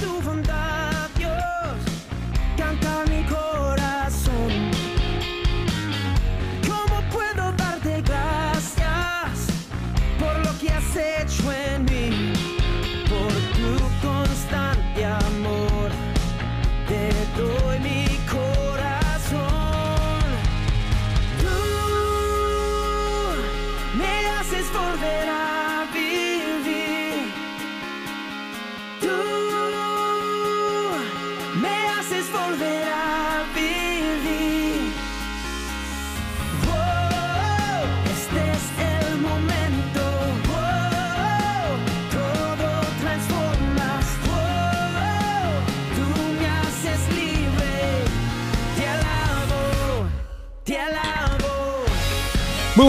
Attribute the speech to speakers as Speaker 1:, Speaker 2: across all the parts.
Speaker 1: tu bondad, Dios,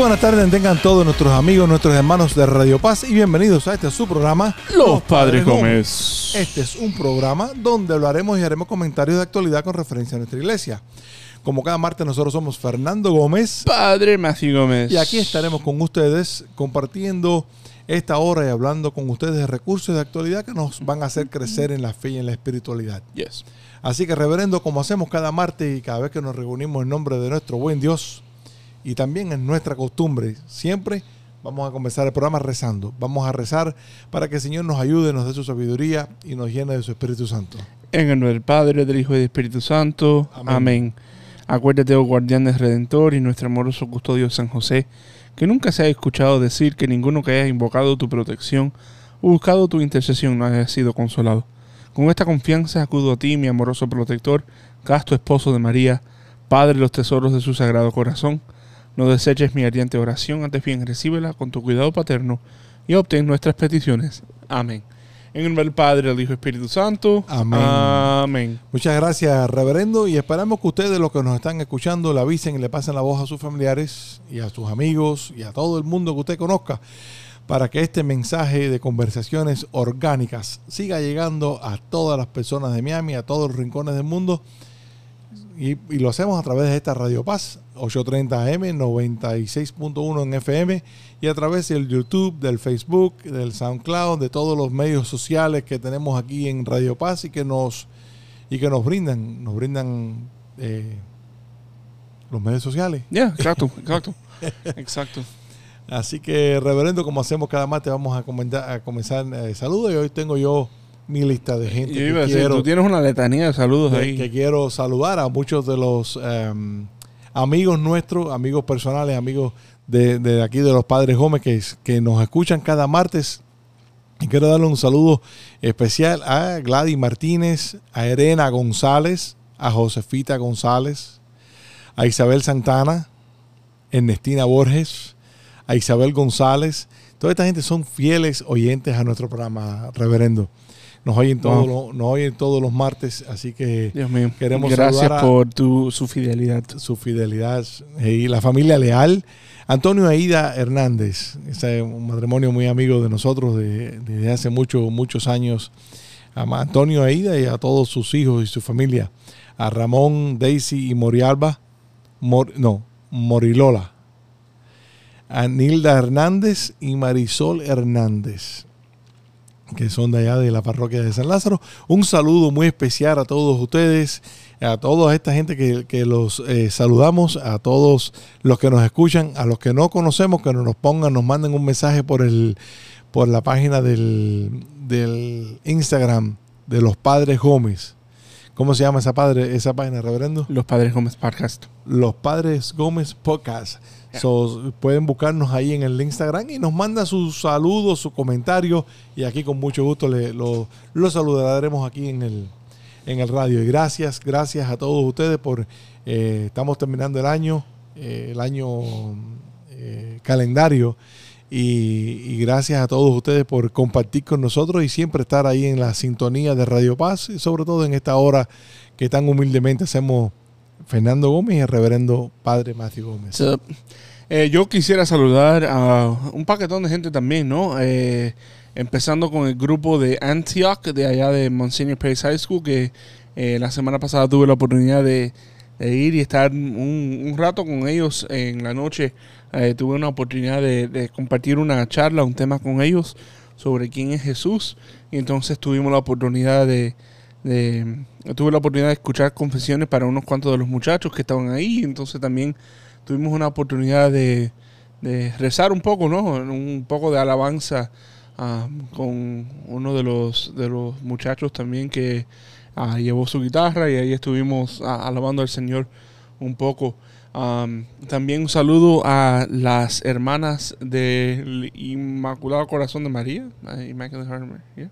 Speaker 2: buenas tardes, tengan todos nuestros amigos, nuestros hermanos de Radio Paz y bienvenidos a este su programa
Speaker 3: Los Padres Gómez.
Speaker 2: Este es un programa donde hablaremos y haremos comentarios de actualidad con referencia a nuestra iglesia. Como cada martes nosotros somos Fernando Gómez
Speaker 3: Padre Matthew Gómez.
Speaker 2: y aquí estaremos con ustedes compartiendo esta hora y hablando con ustedes de recursos de actualidad que nos van a hacer crecer en la fe y en la espiritualidad.
Speaker 3: Yes.
Speaker 2: Así que, reverendo, como hacemos cada martes y cada vez que nos reunimos en nombre de nuestro buen Dios y también en nuestra costumbre, siempre vamos a comenzar el programa rezando. Vamos a rezar para que el Señor nos ayude, nos dé su sabiduría y nos llene de su Espíritu Santo.
Speaker 3: En el nombre del Padre, del Hijo y del Espíritu Santo.
Speaker 2: Amén.
Speaker 3: Amén. Acuérdate, oh guardián del Redentor y nuestro amoroso custodio San José, que nunca se haya escuchado decir que ninguno que haya invocado tu protección o buscado tu intercesión no haya sido consolado. Con esta confianza acudo a ti, mi amoroso protector, casto esposo de María, Padre de los tesoros de su sagrado corazón. No deseches mi ardiente oración, antes bien recíbela con tu cuidado paterno y obtén nuestras peticiones. Amén. En el nombre del Padre, del Hijo y Espíritu Santo.
Speaker 2: Amén.
Speaker 3: Amén.
Speaker 2: Muchas gracias, reverendo, y esperamos que ustedes, los que nos están escuchando, le avisen y le pasen la voz a sus familiares y a sus amigos y a todo el mundo que usted conozca para que este mensaje de conversaciones orgánicas siga llegando a todas las personas de Miami, a todos los rincones del mundo. Y, y lo hacemos a través de esta Radio Paz, 830 AM, 96.1 en FM, y a través del YouTube, del Facebook, del SoundCloud, de todos los medios sociales que tenemos aquí en Radio Paz y que nos y que nos brindan, nos brindan eh, los medios sociales.
Speaker 3: Ya, exacto, exacto. exacto.
Speaker 2: Así que, reverendo, como hacemos cada martes, vamos a, comentar, a comenzar eh, saludos y hoy tengo yo mi lista de gente
Speaker 3: Yo
Speaker 2: que
Speaker 3: iba a decir,
Speaker 2: quiero,
Speaker 3: tú tienes una letanía de saludos
Speaker 2: de-
Speaker 3: ahí.
Speaker 2: que quiero saludar a muchos de los em, amigos nuestros, amigos personales, amigos de, aquí de los Padres Gómez que, que nos escuchan cada martes. Y quiero darle un saludo especial a Gladys Martínez, a Erena González, a Josefita González, a Isabel Santana, Ernestina Borges, a Isabel González. Toda esta gente son fieles oyentes a nuestro programa, reverendo. Nos oyen, todos
Speaker 3: Wow.
Speaker 2: los- nos oyen todos los martes, así que
Speaker 3: Dios mío.
Speaker 2: Queremos
Speaker 3: Gracias
Speaker 2: a-
Speaker 3: por tu, su fidelidad.
Speaker 2: su fidelidad eh, y la familia leal. Antonio Aida Hernández, es un matrimonio muy amigo de nosotros de- desde hace muchos, muchos años. A Antonio Aida y a todos sus hijos y su familia. A Ramón, Daisy y Morialba. Mor- no, Morilola. A Nilda Hernández y Marisol Hernández que son de allá de la parroquia de San Lázaro. Un saludo muy especial a todos ustedes, a toda esta gente que, que los eh, saludamos, a todos los que nos escuchan, a los que no conocemos, que nos pongan, nos manden un mensaje por el por la página del, del Instagram de los Padres Gómez. ¿Cómo se llama esa padre, esa página, reverendo?
Speaker 3: Los Padres Gómez Podcast.
Speaker 2: Los Padres Gómez Podcast. So, pueden buscarnos ahí en el Instagram y nos manda sus saludos, sus comentarios y aquí con mucho gusto le, lo, lo saludaremos aquí en el, en el radio. Y gracias, gracias a todos ustedes por, eh, estamos terminando el año, eh, el año eh, calendario y, gracias a todos ustedes por compartir con nosotros y siempre estar ahí en la sintonía de Radio Paz y sobre todo en esta hora que tan humildemente hacemos Fernando Gómez y el reverendo Padre Matthew Gómez.
Speaker 3: Eh, yo quisiera saludar a un paquetón de gente también, ¿no? Eh, empezando con el grupo de Antioch, de allá de Monsignor Pace High School, que eh, la semana pasada tuve la oportunidad de, ir y estar un rato con ellos en la noche. Eh, tuve una oportunidad de, compartir una charla, un tema con ellos sobre quién es Jesús. Y entonces tuvimos la oportunidad de, de- tuve la oportunidad de escuchar confesiones para unos cuantos de los muchachos que estaban ahí. Entonces también tuvimos una oportunidad de, de rezar un poco, ¿no? Un poco de alabanza ah, con uno de los, de los muchachos también que ah, llevó su guitarra y ahí estuvimos ah, alabando al Señor un poco. Am, también un saludo a las hermanas del Inmaculado Corazón de María, Immaculate Heart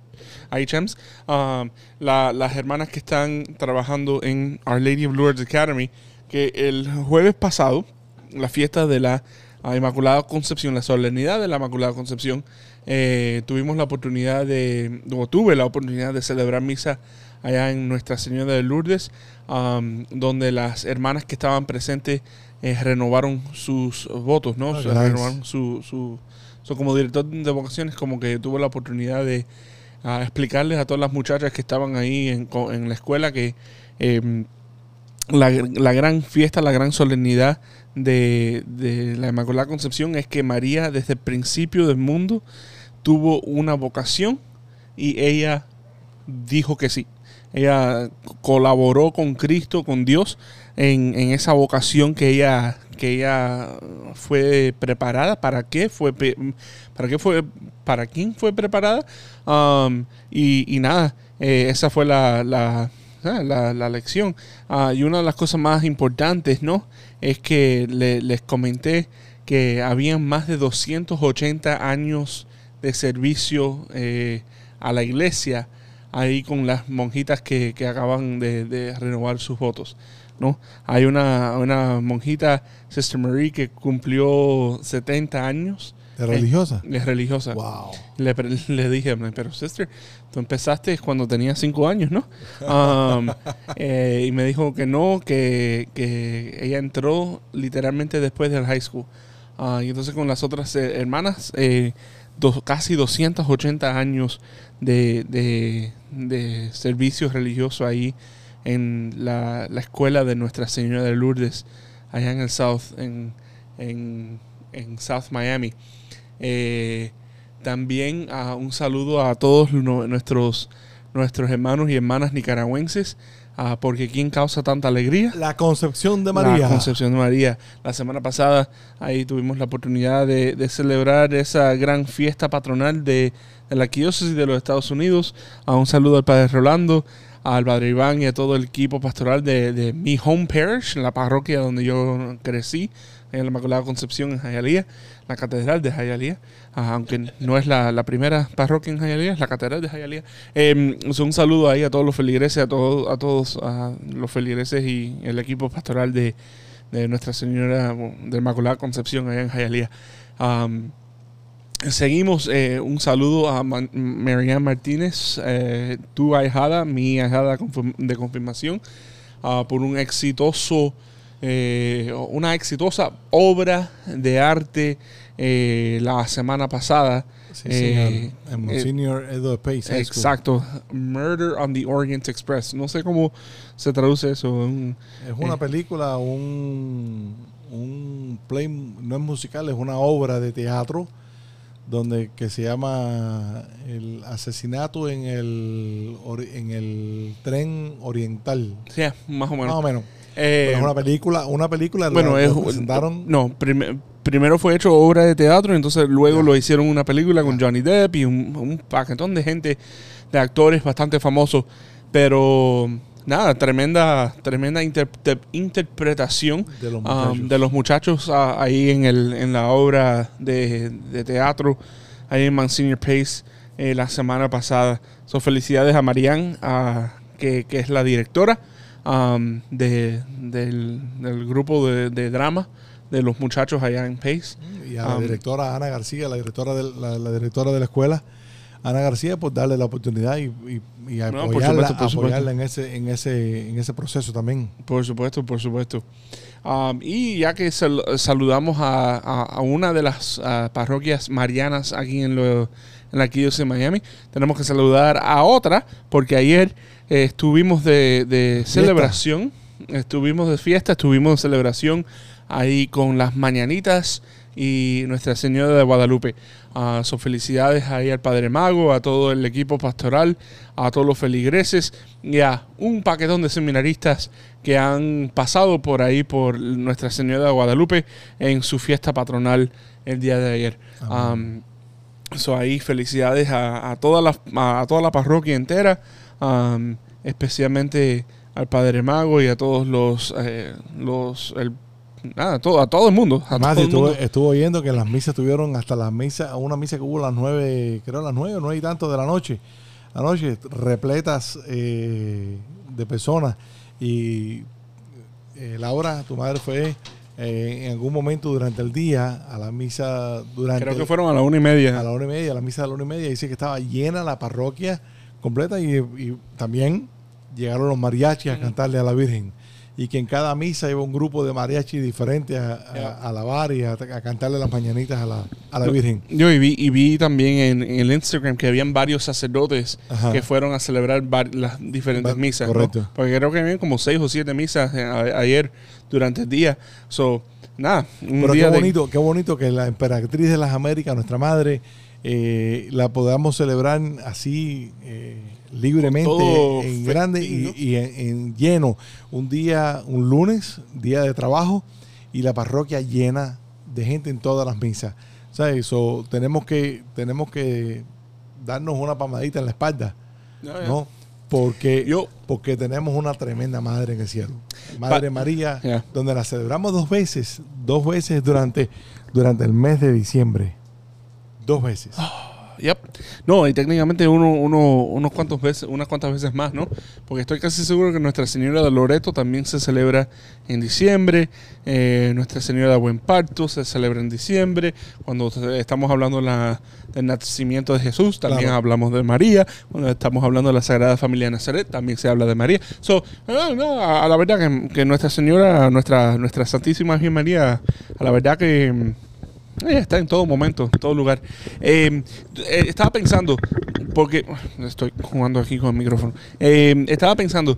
Speaker 3: IHMs, um, la- las hermanas que están trabajando en Our Lady of Lourdes Academy, que el jueves pasado, la fiesta de la ah, Inmaculada Concepción, la solemnidad de la Inmaculada Concepción, eh, tuvimos la oportunidad de, tuve la oportunidad de celebrar misa allá en Nuestra Señora de Lourdes, um, donde las hermanas que estaban presentes eh, renovaron sus votos, ¿no?
Speaker 2: Nice.
Speaker 3: renovaron su, su, so, como director de vocaciones, como que tuve la oportunidad de ah, explicarles a todas las muchachas que estaban ahí en, en la escuela que eh, la, la gran fiesta, la gran solemnidad de, de la Inmaculada Concepción es que María desde el principio del mundo tuvo una vocación y ella dijo que sí. Ella colaboró con Cristo, con Dios, en, en esa vocación que ella, que ella fue preparada. ¿Para qué fue? ¿Para qué fue? ¿Para quién fue preparada? Um, y, y nada, eh, esa fue la, la, ah, la lección. Ah, y una de las cosas más importantes, ¿no? Es que le- les comenté que habían más de 280 años de servicio eh, a la iglesia ahí con las monjitas que, que acaban de, de renovar sus votos. ¿no? Hay una, una monjita, Sister Marie, que cumplió 70 años.
Speaker 2: ¿De religiosa?
Speaker 3: Es religiosa.
Speaker 2: Wow.
Speaker 3: Le, le dije, pero sister, tú empezaste cuando tenía cinco años, ¿no? Um, eh, y me dijo que no, que, que ella entró literalmente después del high school. Ah, y entonces con las otras eh, hermanas, eh, dos- casi 280 años de, de, de servicio religioso ahí en la, la escuela de Nuestra Señora de Lourdes, allá en el South, en, en, en South Miami. Eh, también ah, un saludo a todos nuestros, nuestros hermanos y hermanas nicaragüenses, ah, porque ¿quién causa tanta alegría?
Speaker 2: La Concepción de María.
Speaker 3: La Concepción de María. La semana pasada ahí tuvimos la oportunidad de, de celebrar esa gran fiesta patronal de, de la arquidiócesis de los Estados Unidos. A un saludo al Padre Rolando, al Padre Iván y a todo el equipo pastoral de, de mi home parish, la parroquia donde yo crecí, en la Inmaculada Concepción en Jayalía, la Catedral de Jayalía, aunque no es la, la primera parroquia en Jayalía, es la Catedral de Jayalía. So, un saludo ahí a todos los feligreses, a, todos a todos a los feligreses y el equipo pastoral de, de Nuestra Señora de Inmaculada Concepción allá en Jayalía. Seguimos, eh, un saludo a Martínez, eh, tu ahijada, mi ahijada de confirmación, ah, por un exitoso, eh, una exitosa obra de arte eh, la semana pasada.
Speaker 2: Sí,
Speaker 3: Eh,
Speaker 2: señor. En Monsignor Edo Pace High School.
Speaker 3: Exacto, Murder on the Orient Express. No sé cómo se traduce eso. un-
Speaker 2: Es una película, un, un play, no es musical, es una obra de teatro donde que se llama el asesinato en el en el tren oriental.
Speaker 3: sí, más o menos.
Speaker 2: Más o menos.
Speaker 3: Eh,
Speaker 2: Pero es una película, una película
Speaker 3: bueno,
Speaker 2: la-
Speaker 3: es,
Speaker 2: la presentaron
Speaker 3: no, prim- primero fue hecho obra de teatro, entonces luego
Speaker 2: Ya.
Speaker 3: lo hicieron una película con Johnny Depp y un, un paquetón de gente, de actores bastante famosos. Pero nada, tremenda, tremenda inter- te- interpretación
Speaker 2: de los
Speaker 3: um,
Speaker 2: muchachos.
Speaker 3: de los muchachos ah, ahí en, el, en la obra de, de teatro, ahí en Monsignor Pace eh, la semana pasada. So, felicidades a Marianne, ah, que, que es la directora um, de- del, del grupo de, de drama de los muchachos allá en Pace.
Speaker 2: y a la
Speaker 3: um,
Speaker 2: directora Ana García, la directora de la, la directora de la escuela, Ana García, pues darle la oportunidad y, y, y
Speaker 3: No, por
Speaker 2: apoyarla,
Speaker 3: supuesto, por
Speaker 2: apoyarla en ese en ese en ese proceso también.
Speaker 3: Por supuesto, por supuesto. Um, y ya que sal- saludamos a, a- a una de las ah, parroquias marianas aquí en, lo, en la arquidiócesis de Miami, tenemos que saludar a otra, porque ayer eh, estuvimos de, de celebración, estuvimos de fiesta, estuvimos de celebración ahí con las mañanitas y Nuestra Señora de Guadalupe. Ah, son felicidades ahí al Padre Mago, a todo el equipo pastoral, a todos los feligreses y a un paquetón de seminaristas que han pasado por ahí por Nuestra Señora de Guadalupe en su fiesta patronal el día de ayer. Um, so ahí felicidades a, a toda la, a toda la parroquia entera, um, especialmente al Padre Mago y a todos los, eh, los el- nada, a todo, a todo el mundo. A
Speaker 2: Además,
Speaker 3: todo el
Speaker 2: estuvo,
Speaker 3: mundo.
Speaker 2: estuvo oyendo que las misas tuvieron hasta las misas, una misa que hubo a las nueve, creo a las nueve, nueve y tanto de la noche, anoche, repletas eh, de personas. Y eh, Laura, tu madre fue eh, en algún momento durante el día a la misa, durante
Speaker 3: Creo que fueron a la una y media.
Speaker 2: a la hora y media, a la misa de la hora y media, dice que estaba llena la parroquia completa y, y también llegaron los mariachis a cantarle a la Virgen. Y que en cada misa iba un grupo de mariachis diferentes a, a- a alabar y a, a cantarle las mañanitas a la, a la
Speaker 3: Yo-
Speaker 2: Virgen.
Speaker 3: Yo y vi, y vi también en, en el Instagram que habían varios sacerdotes
Speaker 2: Ajá.
Speaker 3: que fueron a celebrar var- las diferentes
Speaker 2: Va-
Speaker 3: misas. ¿no?
Speaker 2: correcto.
Speaker 3: Porque creo que habían como seis o siete misas eh, a- ayer durante el día. So, nada, un
Speaker 2: Pero
Speaker 3: día
Speaker 2: qué
Speaker 3: de-
Speaker 2: bonito, qué bonito que la emperatriz de las Américas, nuestra madre, eh, la podamos celebrar así eh, libremente,
Speaker 3: todo
Speaker 2: en grande y, y en, en lleno. Un día, un lunes, día de trabajo, y la parroquia llena de gente en todas las misas. ¿Sabes? So, tenemos que, tenemos que darnos una palmadita en la espalda,
Speaker 3: ya.
Speaker 2: ¿no? Porque,
Speaker 3: Yo-
Speaker 2: porque tenemos una tremenda madre en el cielo. Madre María, donde la celebramos dos veces, dos veces durante, durante el mes de diciembre. Dos veces.
Speaker 3: Yep. No, y técnicamente uno, uno, unos cuantos veces, unas cuantas veces más, ¿no? Porque estoy casi seguro que Nuestra Señora de Loreto también se celebra en diciembre. eh, Nuestra Señora de Buen Parto se celebra en diciembre. Cuando estamos hablando la- del nacimiento de Jesús, también
Speaker 2: Claro.
Speaker 3: hablamos de María. Cuando estamos hablando de la Sagrada Familia de Nazaret, también se habla de María. So, no, no, a, a la verdad que, que Nuestra Señora, nuestra, nuestra Santísima Virgen María, a la verdad que ella está en todo momento, en todo lugar. Eh, eh, estaba pensando, porque estoy jugando aquí con el micrófono. Eh, estaba pensando,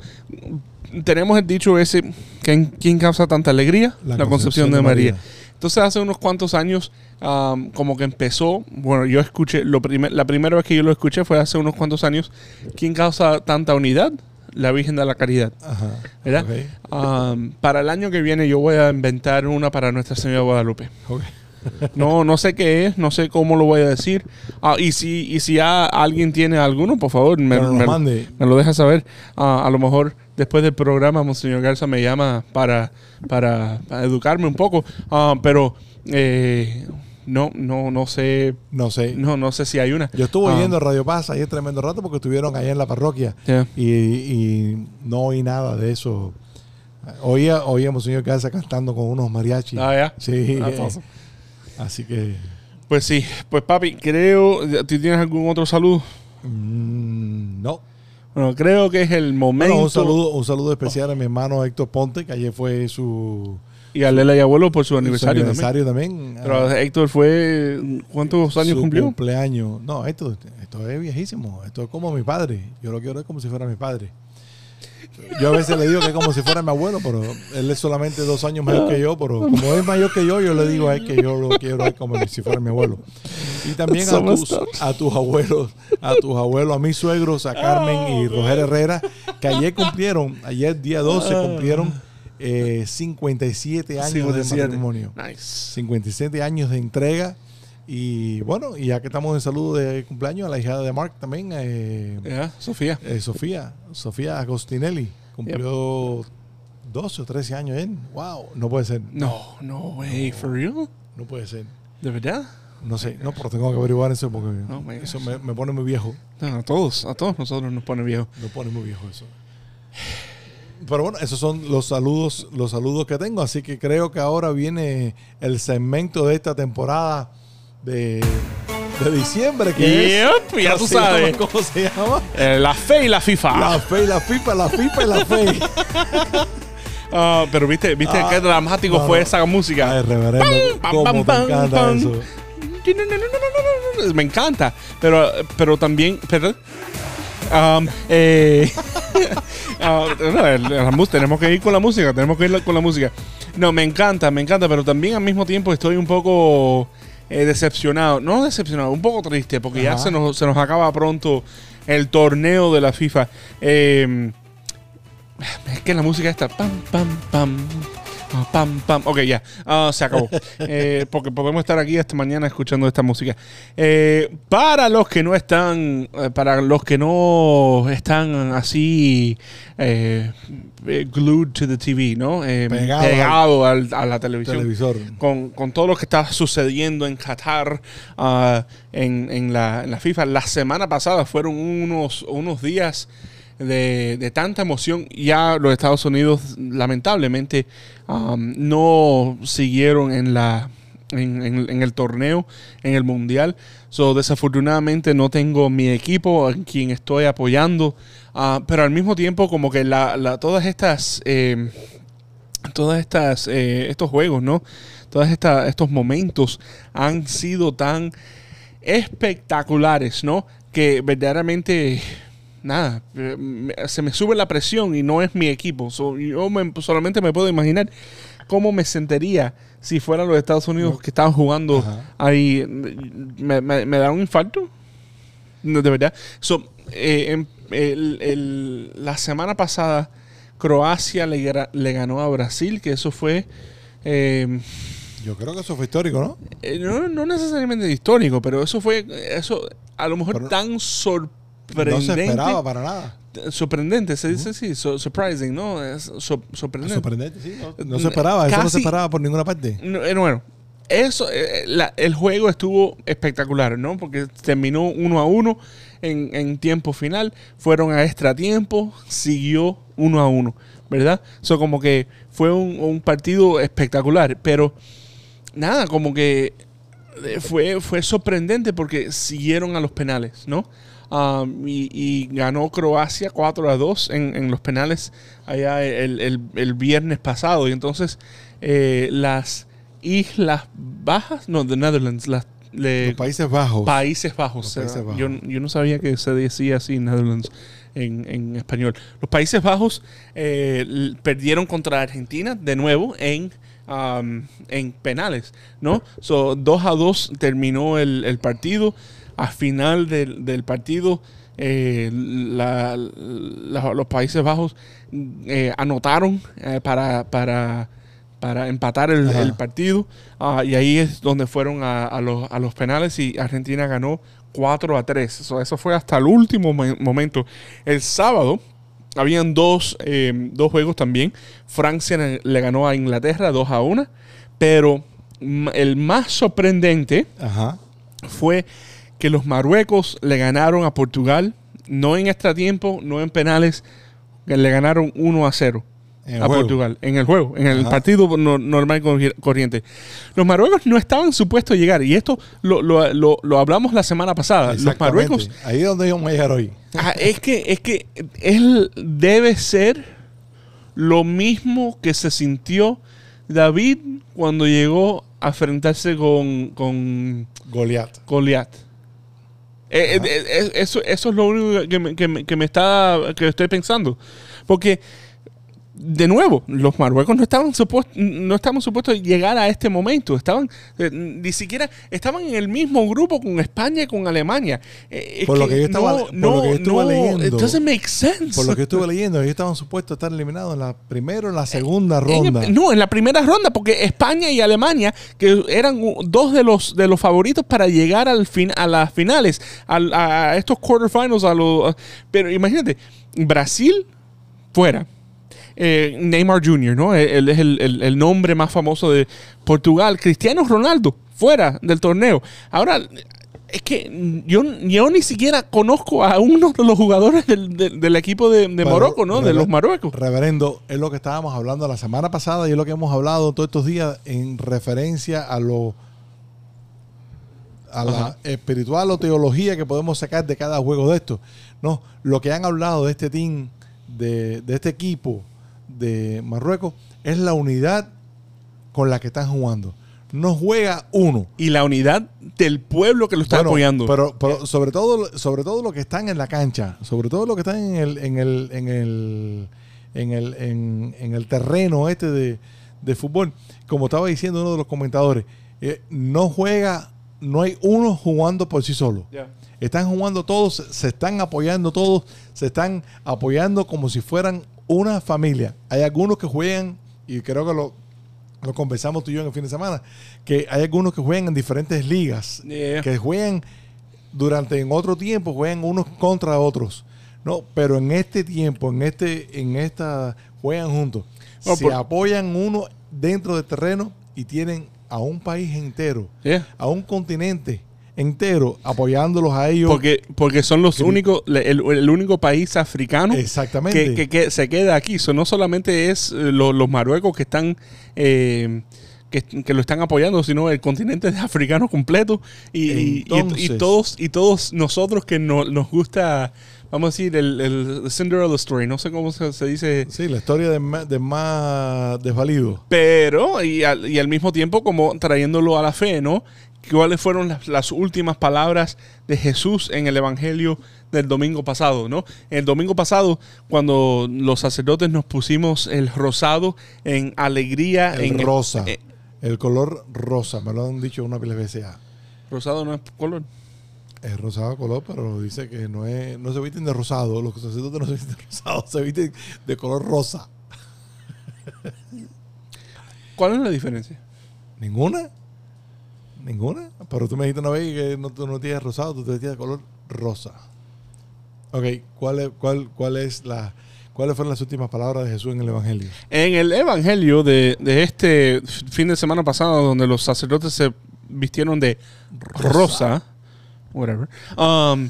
Speaker 3: tenemos el dicho ese, ¿quién, quién causa tanta alegría? La, concepción, de María. Entonces hace unos cuantos años am, como que empezó, bueno, yo escuché, lo primer- la primera vez que yo lo escuché fue hace unos cuantos años, ¿quién causa tanta unidad? La Virgen de la Caridad.
Speaker 2: Ajá.
Speaker 3: ¿Verdad?
Speaker 2: Ok,
Speaker 3: Am, para el año que viene yo voy a inventar una para Nuestra Señora de Guadalupe.
Speaker 2: ok.
Speaker 3: No, no sé qué es, no sé cómo lo voy a decir. Ah, y si, y si ya alguien tiene alguno, por favor, me, me-
Speaker 2: mande.
Speaker 3: me lo deja saber. Ah, a lo mejor después del programa, Monseñor Garza me llama para, para, para educarme un poco. Ah, pero eh, no, no, no sé,
Speaker 2: No sé.
Speaker 3: no, no sé si hay una.
Speaker 2: Yo estuve oyendo Radio Paz ayer tremendo rato porque estuvieron allá en la parroquia y, y no oí nada de eso. Oía, oíamos señor Garza cantando con unos mariachis.
Speaker 3: Ah, ya.
Speaker 2: Sí.
Speaker 3: That's awesome.
Speaker 2: Así que
Speaker 3: Pues sí, pues papi, creo, ¿tú tienes algún otro saludo?
Speaker 2: mm, no.
Speaker 3: Bueno, creo que es el momento.
Speaker 2: Bueno, un saludo, un saludo especial a mi hermano Héctor Ponte, que ayer fue su,
Speaker 3: Y a Lela y Abuelo por su
Speaker 2: su
Speaker 3: aniversario,
Speaker 2: aniversario también.
Speaker 3: también. Pero
Speaker 2: Ah,
Speaker 3: Héctor fue, ¿cuántos años
Speaker 2: su
Speaker 3: cumplió?
Speaker 2: cumpleaños. No, esto, esto es viejísimo. Esto es como mi padre. Yo lo quiero ver como si fuera mi padre. Yo a veces le digo que es como si fuera mi abuelo, pero él es solamente dos años mayor que yo. Pero como es mayor que yo, yo le digo a él que yo lo quiero como si fuera mi abuelo. Y también a tus, a tus abuelos, a tus abuelos, a mis suegros, a Carmen y Roger Herrera, que ayer cumplieron, ayer día 12 cumplieron eh, 57 años
Speaker 3: 57.
Speaker 2: de matrimonio.
Speaker 3: Nice.
Speaker 2: 57 años de entrega. Y bueno, y ya que estamos en saludo de cumpleaños, a la hija de Mark también, eh,
Speaker 3: Sofía.
Speaker 2: eh, Sofía, Sofía Agostinelli, cumplió 12 o 13 años él. Wow, no puede ser,
Speaker 3: No, no way, for real?
Speaker 2: no puede ser.
Speaker 3: ¿De verdad?
Speaker 2: No sé, no, pero tengo que averiguar eso porque
Speaker 3: Oh
Speaker 2: eso me, me pone muy viejo.
Speaker 3: No, a todos, a todos nosotros nos pone viejo.
Speaker 2: Me pone muy viejo eso. Pero bueno, esos son los saludos, los saludos que tengo. Así que creo que ahora viene el segmento de esta temporada de, de diciembre, que
Speaker 3: Yep,
Speaker 2: es.
Speaker 3: ya
Speaker 2: ¿cómo
Speaker 3: tú
Speaker 2: llama?
Speaker 3: sabes.
Speaker 2: ¿Cómo se llama?
Speaker 3: Eh, la fe y la FIFA.
Speaker 2: La fe y la pipa, la pipa y la fe.
Speaker 3: Ah, pero viste, viste
Speaker 2: Ah,
Speaker 3: qué dramático
Speaker 2: no,
Speaker 3: fue esa música.
Speaker 2: Ay, reverendo,
Speaker 3: Pam,
Speaker 2: cómo
Speaker 3: pam,
Speaker 2: te
Speaker 3: pam,
Speaker 2: encanta
Speaker 3: pam.
Speaker 2: eso.
Speaker 3: Me encanta, pero, pero también, perdón. Um, eh, la mus- tenemos que ir con la música, tenemos que ir con la música. No, me encanta, me encanta, pero también al mismo tiempo estoy un poco eh, decepcionado. No decepcionado, un poco triste, porque ya se nos, se nos acaba pronto el torneo de la FIFA. Eh, es que la música está pam, pam, pam. Pam, pam. Ok, ya. Ah, se acabó. Eh, porque podemos estar aquí hasta mañana escuchando esta música. Eh, para los que no están, eh, para los que no están así glued to the TV, ¿no?
Speaker 2: Pegado
Speaker 3: pegado al- a la televisión
Speaker 2: Televisor.
Speaker 3: con, con todo lo que está sucediendo en Qatar, ah, en, en la, en la FIFA. La semana pasada fueron unos, unos días de, tanta emoción. Ya los Estados Unidos, lamentablemente, um, no siguieron en la. En, el torneo, en el mundial. So, desafortunadamente no tengo mi equipo en quien estoy apoyando. ah, pero al mismo tiempo, como que la, la- todas estas eh, eh, estos juegos, ¿no? Todos estos momentos han sido tan espectaculares, ¿no? Que verdaderamente nada, eh, se me sube la presión y no es mi equipo. So, yo me- solamente me puedo imaginar cómo me sentiría si fueran los Estados Unidos que estaban jugando
Speaker 2: Ajá.
Speaker 3: ahí. Me, me- me da un infarto. No, de verdad. So, eh, em- el- el- la semana pasada, Croacia le, ganó a Brasil, que eso fue. eh,
Speaker 2: Yo creo que eso fue histórico, ¿no?
Speaker 3: eh, no, no necesariamente histórico, pero eso fue. Eso a lo mejor
Speaker 2: Pero
Speaker 3: tan
Speaker 2: No
Speaker 3: sorprendente.
Speaker 2: se esperaba para nada.
Speaker 3: Sorprendente, se dice así, so- surprising, ¿no? Es so- sorprendente.
Speaker 2: Sorprendente, sí. No, no se esperaba. Eso no se esperaba por ninguna parte.
Speaker 3: No, eh, bueno, eso, eh, la- el juego estuvo espectacular, ¿no? Porque terminó uno a uno en, en tiempo final, fueron a extra tiempo, siguió uno a uno, ¿verdad? Eso como que fue un, un partido espectacular, pero nada, como que eh, fue, fue sorprendente porque siguieron a los penales, ¿no? Um, y, y ganó Croacia 4 a 2 en, en los penales allá el, el- el viernes pasado. Y entonces eh, las Islas Bajas, no, the Netherlands, las le-
Speaker 2: Los Países Bajos.
Speaker 3: Países Bajos.
Speaker 2: Los
Speaker 3: o sea,
Speaker 2: Países Bajos.
Speaker 3: Yo, yo no sabía que se decía así Netherlands en, en español. Los Países Bajos eh, perdieron contra Argentina de nuevo en, um, en penales, ¿no? So, 2 a 2 terminó el, el partido. A final del, del partido, eh, la- la- los Países Bajos eh, anotaron eh, para, para, para empatar el, partido. Ah, y ahí es donde fueron a, a los, a los penales y Argentina ganó 4 a 3. So, eso fue hasta el último mo- momento. El sábado habían dos, eh, dos juegos también. Francia le- ganó a Inglaterra 2 a 1. Pero mm, el más sorprendente
Speaker 2: Ajá.
Speaker 3: fue que los Marruecos le ganaron a Portugal, no en extratiempo, no en penales, le ganaron 1 a 0
Speaker 2: En el
Speaker 3: a
Speaker 2: juego.
Speaker 3: Portugal, en el juego, en el
Speaker 2: Ajá.
Speaker 3: partido no- normal corriente. Los Marruecos no estaban supuestos a llegar, y esto lo, lo- lo- lo hablamos la semana pasada. Los. Marruecos
Speaker 2: Ahí es donde íbamos a llegar hoy.
Speaker 3: Ah, es que, es que él debe ser lo mismo que se sintió David cuando llegó a enfrentarse con, con
Speaker 2: Goliat.
Speaker 3: Goliat. Eh, eh, eh, eso, eso es lo único que me, que me- que me está que estoy pensando. Porque, de nuevo, los marruecos no estaban supuestos, no estaban supuestos a llegar a este momento. Estaban, eh, ni siquiera, estaban en el mismo grupo con España y con Alemania. Eh,
Speaker 2: Por lo que yo estaba- por lo que yo estuve leyendo.
Speaker 3: It doesn't make sense.
Speaker 2: Por lo que estuve leyendo, ellos estaban supuestos a estar eliminados en la primera o en la segunda ronda.
Speaker 3: no, en la primera ronda, porque España y Alemania, que eran dos de los de los favoritos para llegar al fin, a las finales, al- a, estos quarterfinals, a los, pero imagínate, Brasil fuera. Eh, Neymar Jr., ¿no? Él, él es el, el- el nombre más famoso de Portugal. Cristiano Ronaldo, fuera del torneo. Ahora, es que yo, yo ni siquiera conozco a uno de los jugadores del, del- del equipo de, de Morocco, ¿no? De los Marruecos.
Speaker 2: Reverendo, es lo que estábamos hablando la semana pasada y es lo que hemos hablado todos estos días en referencia a lo a la
Speaker 3: Ajá.
Speaker 2: espiritual o teología que podemos sacar de cada juego de estos. No, lo que han hablado de este team, de, de este equipo de Marruecos, es la unidad con la que están jugando. no juega uno.
Speaker 3: Y la unidad del pueblo que lo está
Speaker 2: Bueno,
Speaker 3: apoyando.
Speaker 2: Pero, pero sobre todo, sobre todo los que están en la cancha, sobre todo los que están en el, en el, en el, en el, en, en el terreno este de, de fútbol, como estaba diciendo uno de los comentadores, eh, no juega, no hay uno jugando por sí solo. Están jugando todos, se están apoyando todos, se están apoyando como si fueran una familia. Hay algunos que juegan, y creo que lo, lo conversamos tú y yo en el fin de semana, que hay algunos que juegan en diferentes ligas,
Speaker 3: Yeah.
Speaker 2: que juegan durante en otro tiempo, juegan unos contra otros. No, pero en este tiempo, en este, en esta, juegan juntos.
Speaker 3: No,
Speaker 2: se
Speaker 3: por-
Speaker 2: apoyan uno dentro del terreno y tienen a un país entero,
Speaker 3: Yeah.
Speaker 2: a un continente entero apoyándolos a ellos.
Speaker 3: Porque, porque son los
Speaker 2: Que-
Speaker 3: únicos, el, el único país africano
Speaker 2: Exactamente.
Speaker 3: que, que- que se queda aquí. So, no solamente es eh, lo- los marruecos que están eh, que, que lo están apoyando, sino el continente africano completo y, y- y- y
Speaker 2: Entonces-
Speaker 3: todos y todos nosotros que no- nos gusta, vamos a decir, el, el Cinderella Story. No sé cómo se, se dice.
Speaker 2: Sí, la historia de más, de más desvalido.
Speaker 3: Pero, y al, y al mismo tiempo, como trayéndolo a la fe, ¿no? ¿Cuáles fueron las, las últimas palabras de Jesús en el Evangelio del domingo pasado, ¿no? El domingo pasado, cuando los sacerdotes nos pusimos el rosado en alegría.
Speaker 2: El
Speaker 3: en
Speaker 2: rosa.
Speaker 3: eh,
Speaker 2: el color rosa. Me lo han dicho una pila de veces ya.
Speaker 3: rosado no es color.
Speaker 2: Es rosado color, pero dice que no es, no se visten de rosado. Los sacerdotes no se visten de rosado, se visten de color rosa.
Speaker 3: ¿Cuál es la diferencia?
Speaker 2: ¿Ninguna? ¿Ninguna? Pero tú me dijiste una vez que no, tú no tienes rosado, tú te de color rosa. Ok, ¿cuál es, cuál, cuál es la, ¿cuáles fueron las últimas palabras de Jesús en el Evangelio?
Speaker 3: En el Evangelio de, de este fin de semana pasado, donde los sacerdotes se vistieron de rosa, whatever, um,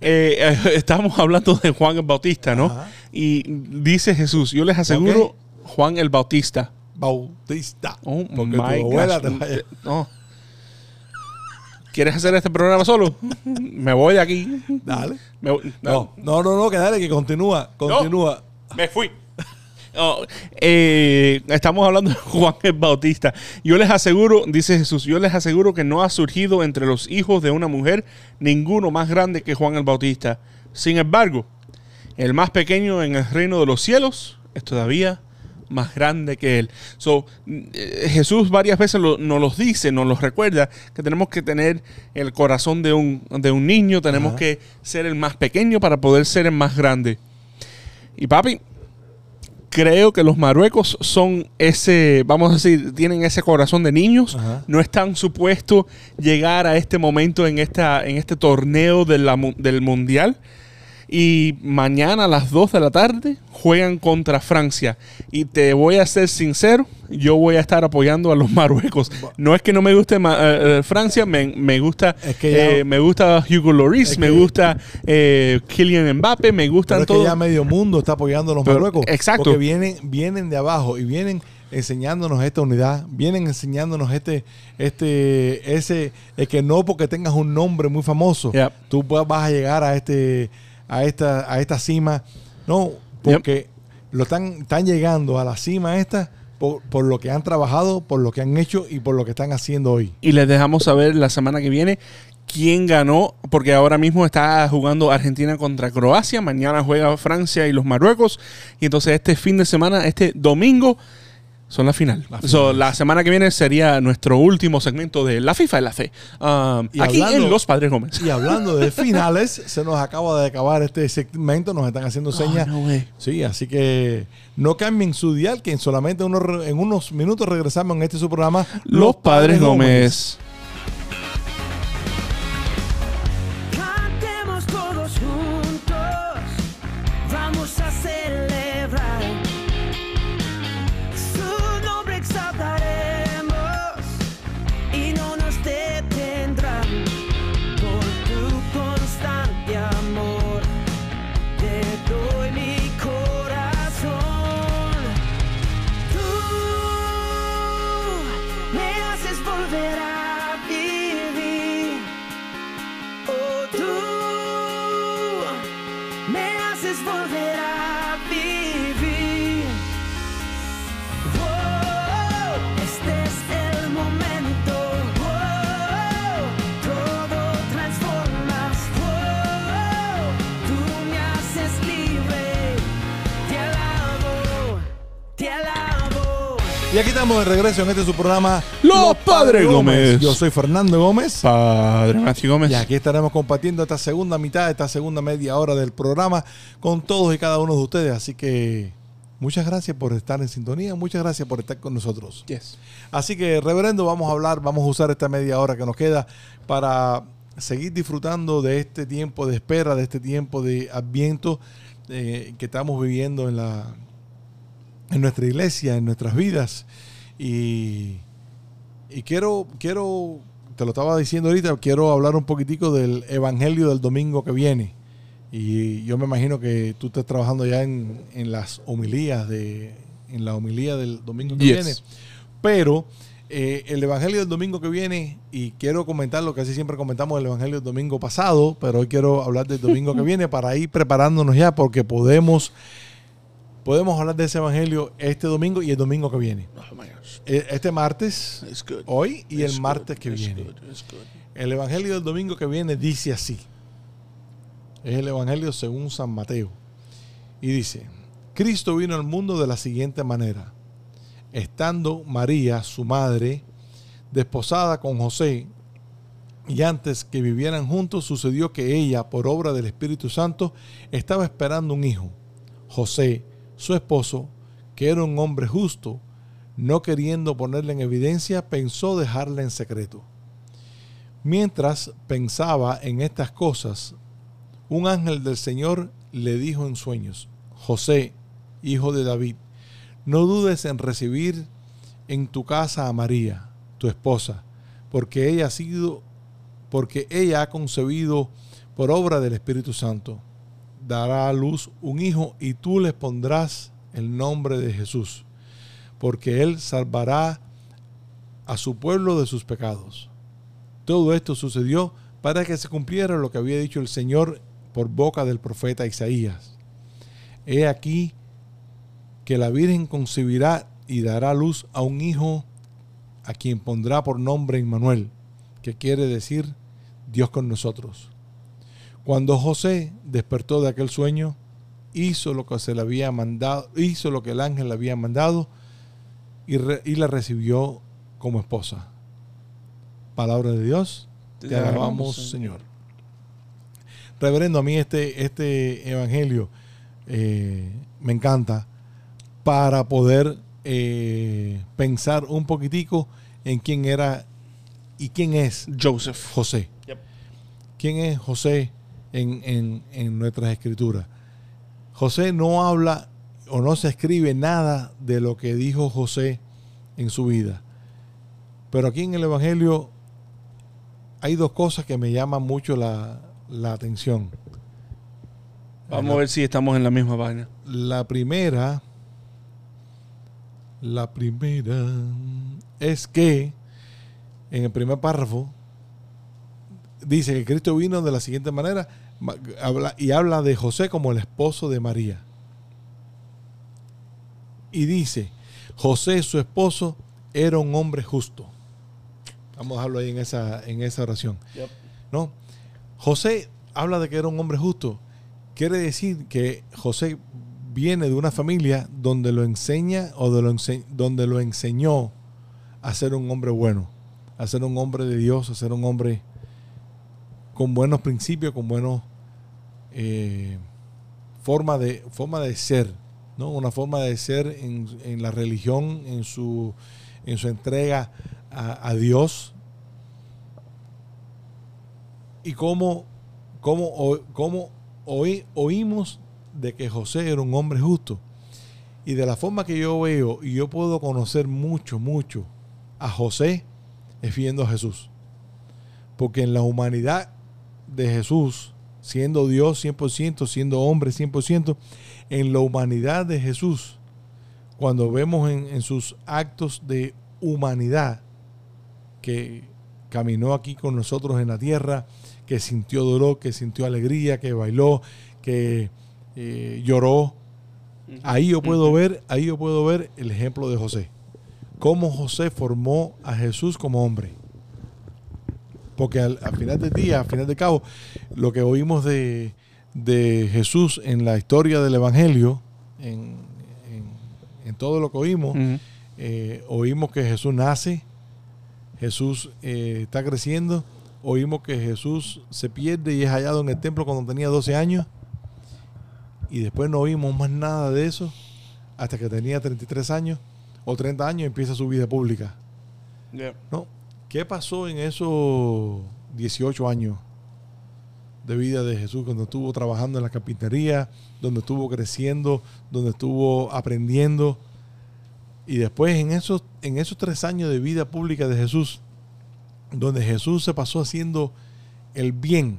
Speaker 3: eh, eh, estamos hablando de Juan el Bautista, ¿no?
Speaker 2: Ajá.
Speaker 3: Y dice Jesús, yo les aseguro. Juan el Bautista.
Speaker 2: Bautista.
Speaker 3: Oh
Speaker 2: Porque
Speaker 3: my
Speaker 2: tu abuela
Speaker 3: gosh.
Speaker 2: te vaya-
Speaker 3: No. ¿Quieres hacer este programa solo? Me voy de aquí.
Speaker 2: Dale.
Speaker 3: Me voy-
Speaker 2: No, no, no, no, que dale, que continúa, continúa.
Speaker 3: Me fui. Oh, eh, estamos hablando de Juan el Bautista. Yo les aseguro, dice Jesús, yo les aseguro que no ha surgido entre los hijos de una mujer ninguno más grande que Juan el Bautista. Sin embargo, el más pequeño en el reino de los cielos es todavía más grande que él. So, eh, Jesús varias veces lo- nos los dice, nos los recuerda, que tenemos que tener el corazón de un, de un niño, tenemos que ser el más pequeño para poder ser el más grande. Y papi, creo que los marruecos son ese, vamos a decir, tienen ese corazón de niños.
Speaker 2: Ajá.
Speaker 3: No están supuestos llegar a este momento en, esta, en este torneo de la mu- del mundial. Y mañana a las 2 de la tarde juegan contra Francia. Y te voy a ser sincero, yo voy a estar apoyando a los marruecos. No es que no me guste eh, eh, Francia, me, me gusta
Speaker 2: Es que ya-
Speaker 3: eh, me gusta Hugo Lloris,
Speaker 2: Es
Speaker 3: me gusta eh, Kylian Mbappe, me
Speaker 2: Pero
Speaker 3: gustan
Speaker 2: es que
Speaker 3: todos.
Speaker 2: ya medio mundo está apoyando a los
Speaker 3: Pero-
Speaker 2: Marruecos.
Speaker 3: exacto.
Speaker 2: Porque vienen, vienen de abajo y vienen enseñándonos esta unidad, vienen enseñándonos este, este, ese, es que no porque tengas un nombre muy famoso,
Speaker 3: Yep.
Speaker 2: tú va- vas a llegar a este, a esta, a esta cima. No, porque lo están, están llegando a la cima esta por, por lo que han trabajado, por lo que han hecho y por lo que están haciendo hoy.
Speaker 3: y les dejamos saber la semana que viene quién ganó, porque ahora mismo está jugando Argentina contra Croacia, mañana juega Francia y los Marruecos, y entonces este fin de semana, este domingo, son la final.
Speaker 2: La
Speaker 3: So,
Speaker 2: final.
Speaker 3: la semana que viene sería nuestro último segmento de La FIFA y la Fe. Um,
Speaker 2: Y
Speaker 3: aquí
Speaker 2: hablando-
Speaker 3: en Los Padres Gómez.
Speaker 2: Y hablando de finales, se nos acaba de acabar este segmento, nos están haciendo señas.
Speaker 3: Oh, no.
Speaker 2: Sí, así que no cambien su dial, que en solamente unos, en unos minutos regresamos en este su programa.
Speaker 3: Los Padres Gómez.
Speaker 1: Cantemos Y
Speaker 2: aquí estamos de regreso en este su programa
Speaker 3: Los Padres Gómez.
Speaker 2: Yo soy Fernando Gómez.
Speaker 3: Padre Matthew Gómez.
Speaker 2: Y aquí estaremos compartiendo esta segunda mitad, esta segunda media hora del programa con todos y cada uno de ustedes. Así que muchas gracias por estar en sintonía, muchas gracias por estar con nosotros.
Speaker 3: Yes.
Speaker 2: Así que, reverendo, vamos a hablar, vamos a usar esta media hora que nos queda para seguir disfrutando de este tiempo de espera, de este tiempo de adviento eh, que estamos viviendo en la en nuestra iglesia, en nuestras vidas. Y, y quiero, quiero, te lo estaba diciendo ahorita, quiero hablar un poquitico del evangelio del domingo que viene. Y yo me imagino que tú estás trabajando ya en, en las homilías de, en la homilía del domingo que
Speaker 3: Yes.
Speaker 2: viene. Pero eh, el evangelio del domingo que viene, y quiero comentar lo que así siempre comentamos el evangelio del domingo pasado, pero hoy quiero hablar del domingo que viene para ir preparándonos ya, porque podemos, podemos hablar de ese evangelio este domingo y el domingo que viene.
Speaker 3: Oh.
Speaker 2: Eh, Este martes, hoy y el martes que viene. El evangelio del domingo que viene dice así. Es el evangelio según San Mateo. Y dice, Cristo vino al mundo de la siguiente manera. Estando María, su madre, desposada con José, y antes que vivieran juntos, sucedió que ella, por obra del Espíritu Santo, estaba esperando un hijo. José, su esposo, que era un hombre justo, no queriendo ponerle en evidencia, pensó dejarla en secreto. Mientras pensaba en estas cosas, un ángel del Señor le dijo en sueños, José, hijo de David, no dudes en recibir en tu casa a María, tu esposa, porque ella ha sido, porque ella ha concebido por obra del Espíritu Santo. Dará a luz un hijo y tú les pondrás el nombre de Jesús, porque él salvará a su pueblo de sus pecados. Todo esto sucedió para que se cumpliera lo que había dicho el Señor por boca del profeta Isaías. He aquí que la Virgen concebirá y dará a luz a un hijo a quien pondrá por nombre Emmanuel, que quiere decir Dios con nosotros. Cuando José despertó de aquel sueño, hizo lo que se le había mandado, hizo lo que el ángel le había mandado y, re- y la recibió como esposa. Palabra de Dios, te, alabamos, Señor. Reverendo, a mí este, este evangelio eh, me encanta para poder eh, pensar un poquitico en quién era y quién es
Speaker 3: Joseph.
Speaker 2: José.
Speaker 3: Yep.
Speaker 2: ¿Quién es José en, en- en nuestras escrituras? José no habla o no se escribe nada de lo que dijo José en su vida. Pero aquí en el Evangelio hay dos cosas que me llaman mucho la, la atención.
Speaker 3: Vamos a ver si estamos en la misma página.
Speaker 2: La primera, la primera es que en el primer párrafo dice que Cristo vino de la siguiente manera ma- habla- y habla de José como el esposo de María. Y dice, José, su esposo, era un hombre justo. Vamos a dejarlo ahí en esa, en esa oración. ¿no? José habla de que era un hombre justo. Quiere decir que José viene de una familia donde lo enseña o de lo ense- donde lo enseñó a ser un hombre bueno, a ser un hombre de Dios, a ser un hombre con buenos principios, con buenos eh, forma de forma de ser, ¿no? Una forma de ser en, en la religión, en su en su entrega a, Dios y cómo, cómo, cómo oí- oímos de que José era un hombre justo. Y de la forma que yo veo, y yo puedo conocer mucho, mucho a José, es viendo a Jesús. Porque en la humanidad de Jesús, siendo Dios 100%, siendo hombre 100%, en la humanidad de Jesús, cuando vemos en, en sus actos de humanidad, que caminó aquí con nosotros en la tierra, que sintió dolor, que sintió alegría, que bailó, que eh, lloró. Ahí yo puedo ver, ahí yo puedo ver el ejemplo de José. Cómo José formó a Jesús como hombre. Porque al, al final del día, al final del cabo, lo que oímos de, de Jesús en la historia del Evangelio, en, en- en todo lo que oímos, eh, oímos que Jesús nace, Jesús eh, está creciendo, oímos que Jesús se pierde y es hallado en el templo cuando tenía 12 años, y después no oímos más nada de eso hasta que tenía 33 años o 30 años y empieza su vida pública. ¿no? ¿Qué pasó en esos 18 años de vida de Jesús cuando estuvo trabajando en la carpintería, donde estuvo creciendo, donde estuvo aprendiendo? Y después en esos, en esos tres años de vida pública de Jesús, donde Jesús se pasó haciendo el bien,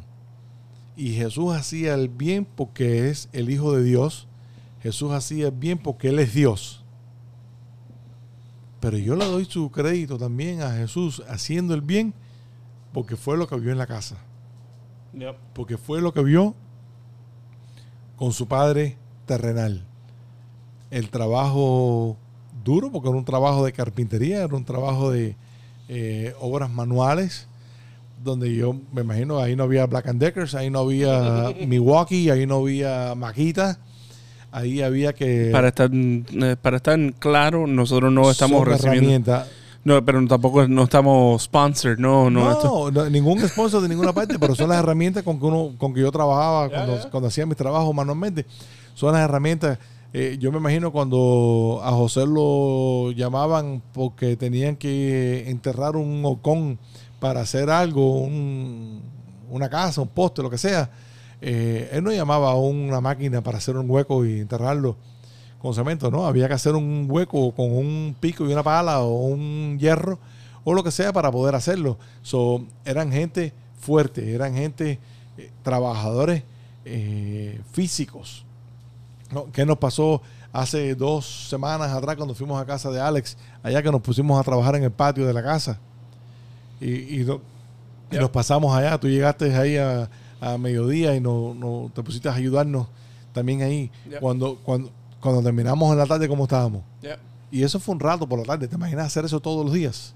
Speaker 2: y Jesús hacía el bien porque es el Hijo de Dios, Jesús hacía el bien porque Él es Dios. Pero yo le doy su crédito también a Jesús haciendo el bien porque fue lo que vio en la casa. Porque fue lo que vio con su padre terrenal. El trabajo duro, porque era un trabajo de carpintería, era un trabajo de eh, obras manuales, donde yo me imagino ahí no había Black and Deckers, ahí no había Milwaukee, ahí no había Maquita ahí había que...
Speaker 3: Para estar, eh, para estar claro, nosotros no estamos recibiendo... No, pero tampoco no estamos sponsored, no,
Speaker 2: no. No, ningún sponsor de ninguna parte, pero son las herramientas con que uno, con que yo trabajaba cuando, cuando hacía mis trabajos manualmente. Son las herramientas. Eh, yo me imagino cuando a José lo llamaban porque tenían que enterrar un ocón para hacer algo, un, una casa, un poste, lo que sea eh, él no llamaba a una máquina para hacer un hueco y enterrarlo con cemento, ¿no? Había que hacer un hueco con un pico y una pala o un hierro o lo que sea para poder hacerlo. So, eran gente fuerte, eran gente, eh, trabajadores eh, físicos. ¿Qué nos pasó hace dos semanas atrás cuando fuimos a casa de Alex, allá que nos pusimos a trabajar en el patio de la casa? Y, y nos pasamos allá, tú llegaste ahí a a mediodía y no, no te pusiste a ayudarnos también ahí. Cuando, cuando, cuando terminamos en la tarde, ¿cómo estábamos? Y eso fue un rato por la tarde. ¿Te imaginas hacer eso todos los días?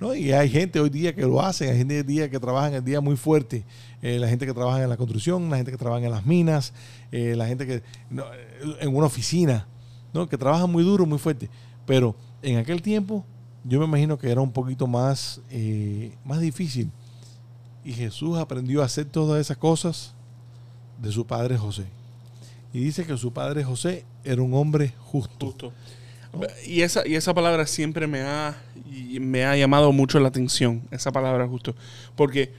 Speaker 2: ¿no? Y hay gente hoy día que lo hace, hay gente hoy día que trabaja en el día muy fuerte. Eh, la gente que trabaja en la construcción, la gente que trabaja en las minas, eh, la gente que en una oficina, ¿no? que trabaja muy duro, muy fuerte. Pero en aquel tiempo yo me imagino que era un poquito más, eh, más difícil y Jesús aprendió a hacer todas esas cosas de su padre José. Y dice que su padre José era un hombre justo.
Speaker 3: Y, esa, y esa palabra siempre me ha, me ha llamado mucho la atención, esa palabra justo. Porque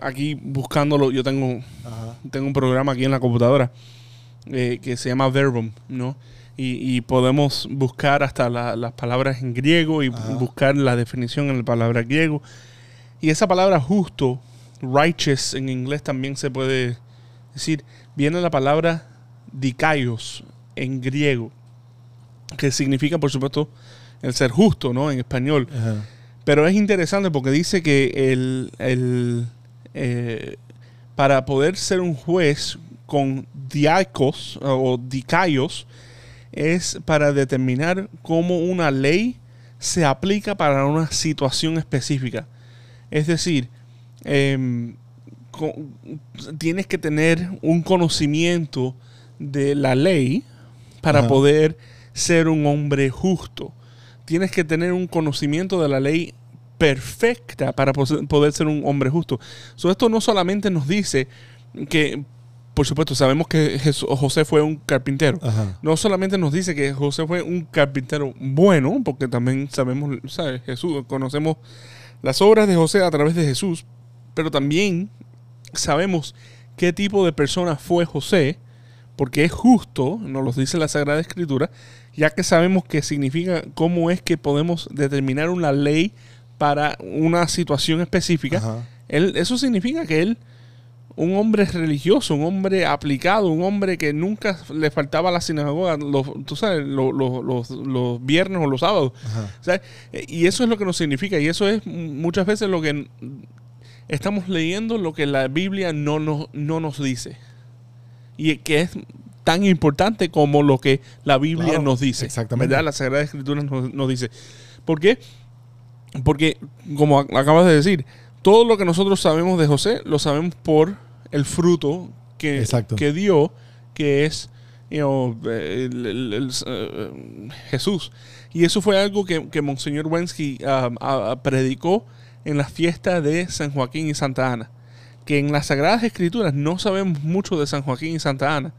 Speaker 3: aquí buscándolo, yo tengo, tengo un programa aquí en la computadora eh, que se llama Verbum, ¿no? Y, podemos buscar hasta las palabras en griego y buscar la definición en la palabra griego. Y esa palabra justo righteous en inglés también se puede decir, viene la palabra dikaios en griego, que significa, por supuesto, el ser justo, ¿no? En español. Pero es interesante porque dice que el, el eh, para poder ser un juez con diacos o dikaios es para determinar cómo una ley se aplica para una situación específica. Es decir, Em, tienes que tener un conocimiento de la ley para poder ser un hombre justo. Tienes que tener un conocimiento de la ley perfecta para poder ser un hombre justo. esto no solamente nos dice que, por supuesto, sabemos que José fue un carpintero. No solamente nos dice que José fue un carpintero bueno, porque también sabemos, ¿sabes? Jesús, conocemos las obras de José a través de Jesús, pero también sabemos qué tipo de persona fue José, porque es justo, nos lo dice la Sagrada Escritura, ya que sabemos que significa cómo es que podemos determinar una ley para una situación específica. Él, eso significa que él, un hombre religioso, un hombre aplicado, un hombre que nunca le faltaba la sinagoga, los, tú sabes, los, los, viernes o los sábados. Y eso es lo que nos significa, y eso es muchas veces lo que estamos leyendo lo que la Biblia no nos, no nos dice. Y que es tan importante como lo que la Biblia nos dice.
Speaker 2: Exactamente.
Speaker 3: ¿verdad? La Sagrada Escritura nos, nos, dice. ¿Por qué? Porque, como acabas de decir, todo lo que nosotros sabemos de José lo sabemos por el fruto que, que dio, que es you know, el- el- el- eh, Jesús. Y eso fue algo que, que Monseñor Wensky um, predicó en la fiesta de San Joaquín y Santa Ana. Que en las Sagradas Escrituras no sabemos mucho de San Joaquín y Santa Ana,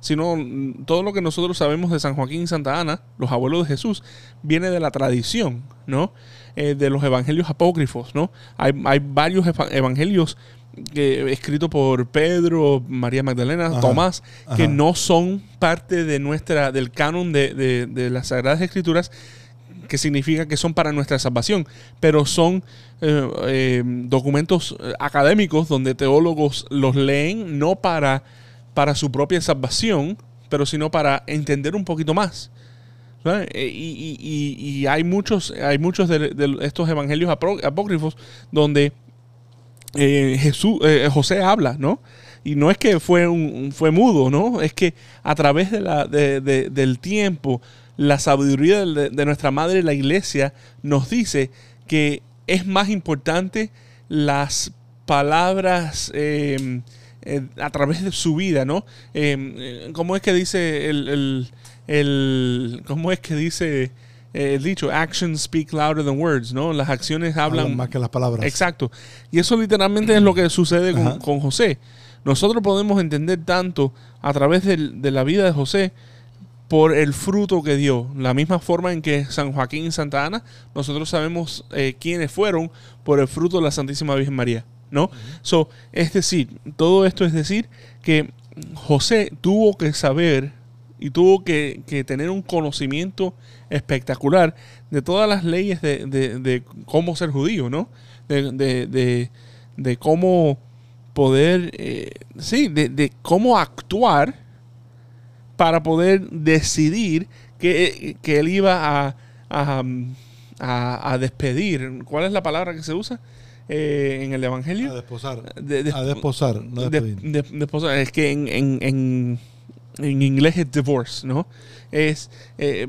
Speaker 3: sino mm, todo lo que nosotros sabemos de San Joaquín y Santa Ana, los abuelos de Jesús, viene de la tradición, ¿no? Eh, de los evangelios apócrifos, ¿no? Hay, hay varios eva- evangelios que, escritos por Pedro, María Magdalena,
Speaker 2: Ajá,
Speaker 3: Tomás, que
Speaker 2: ajá.
Speaker 3: no son parte de nuestra, del canon de, de- de las Sagradas Escrituras, que significa que son para nuestra salvación, pero son eh, eh, documentos eh, académicos donde teólogos los leen no para, para su propia salvación, pero sino para entender un poquito más. Y, hay muchos, hay muchos de, estos evangelios apó- apócrifos donde Jesús, eh, José habla, ¿no? Y no es que fue, un, fue mudo, ¿no? Es que a través de la, de- de- del tiempo, la sabiduría de, de nuestra madre, la iglesia, nos dice que es más importante las palabras eh, eh, a través de su vida, ¿no? Eh, eh, ¿Cómo es que dice el, el- el- ¿cómo es que dice eh, el dicho? Actions speak louder than words, ¿no? Las acciones hablan,
Speaker 2: Hablan más que las palabras.
Speaker 3: Exacto. Y eso literalmente es lo que sucede con, José. Nosotros podemos entender tanto a través de la vida de José por el fruto que dio. La misma forma en que San Joaquín y Santa Ana, nosotros sabemos eh, quiénes fueron por el fruto de la Santísima Virgen María. ¿No? So, es decir, todo esto es decir que José tuvo que saber y tuvo que, que tener un conocimiento espectacular de todas las leyes de, de- de cómo ser judío, ¿no? De, cómo poder, eh, sí, de cómo actuar para poder decidir que, que él iba a, a, a- a despedir. ¿Cuál es la palabra que se usa eh, en el
Speaker 2: A
Speaker 3: Evangelio?
Speaker 2: desposar.
Speaker 3: De- de-
Speaker 2: a desposar, no
Speaker 3: de-
Speaker 2: despedir.
Speaker 3: de- desposar. es que en, en, en, en inglés es divorce, ¿no? Es eh,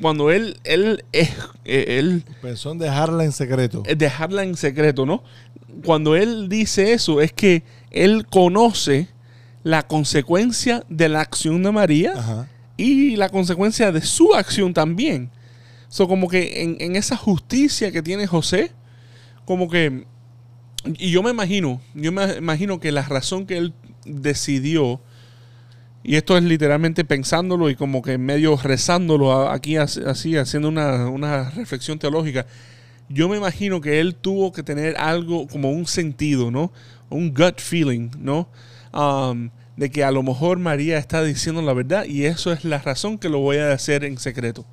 Speaker 3: cuando él, él, es, eh, él
Speaker 2: Pensó en dejarla en secreto.
Speaker 3: es dejarla en secreto, ¿no? Cuando él dice eso, es que él conoce la consecuencia de la acción de María
Speaker 2: Ajá.
Speaker 3: y la consecuencia de su acción también. So, como que en, en esa justicia que tiene José, como que. Y yo me imagino, yo me imagino que la razón que él decidió, y esto es literalmente pensándolo y como que medio rezándolo aquí as- así, haciendo una, una reflexión teológica, yo me imagino que él tuvo que tener algo como un sentido, ¿no? Un gut feeling, ¿no? Um, de que a lo mejor María está diciendo la verdad y eso es la razón que lo voy a hacer en secreto.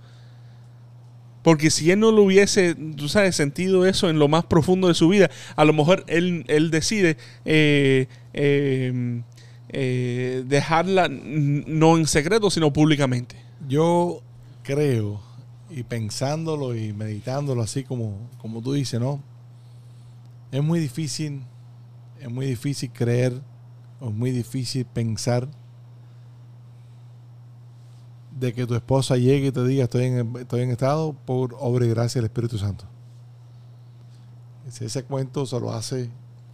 Speaker 3: Porque si él no lo hubiese, tú sabes, sentido eso en lo más profundo de su vida, a lo mejor él, él decide eh, eh, eh, dejarla no en secreto, sino públicamente.
Speaker 2: Yo creo, y pensándolo y meditándolo así como, como tú dices, ¿no? Es muy difícil, es muy difícil creer, o es muy difícil pensar de que tu esposa llegue y te diga estoy en, estoy en estado por obra y gracia del Espíritu Santo. Si ese cuento se lo hace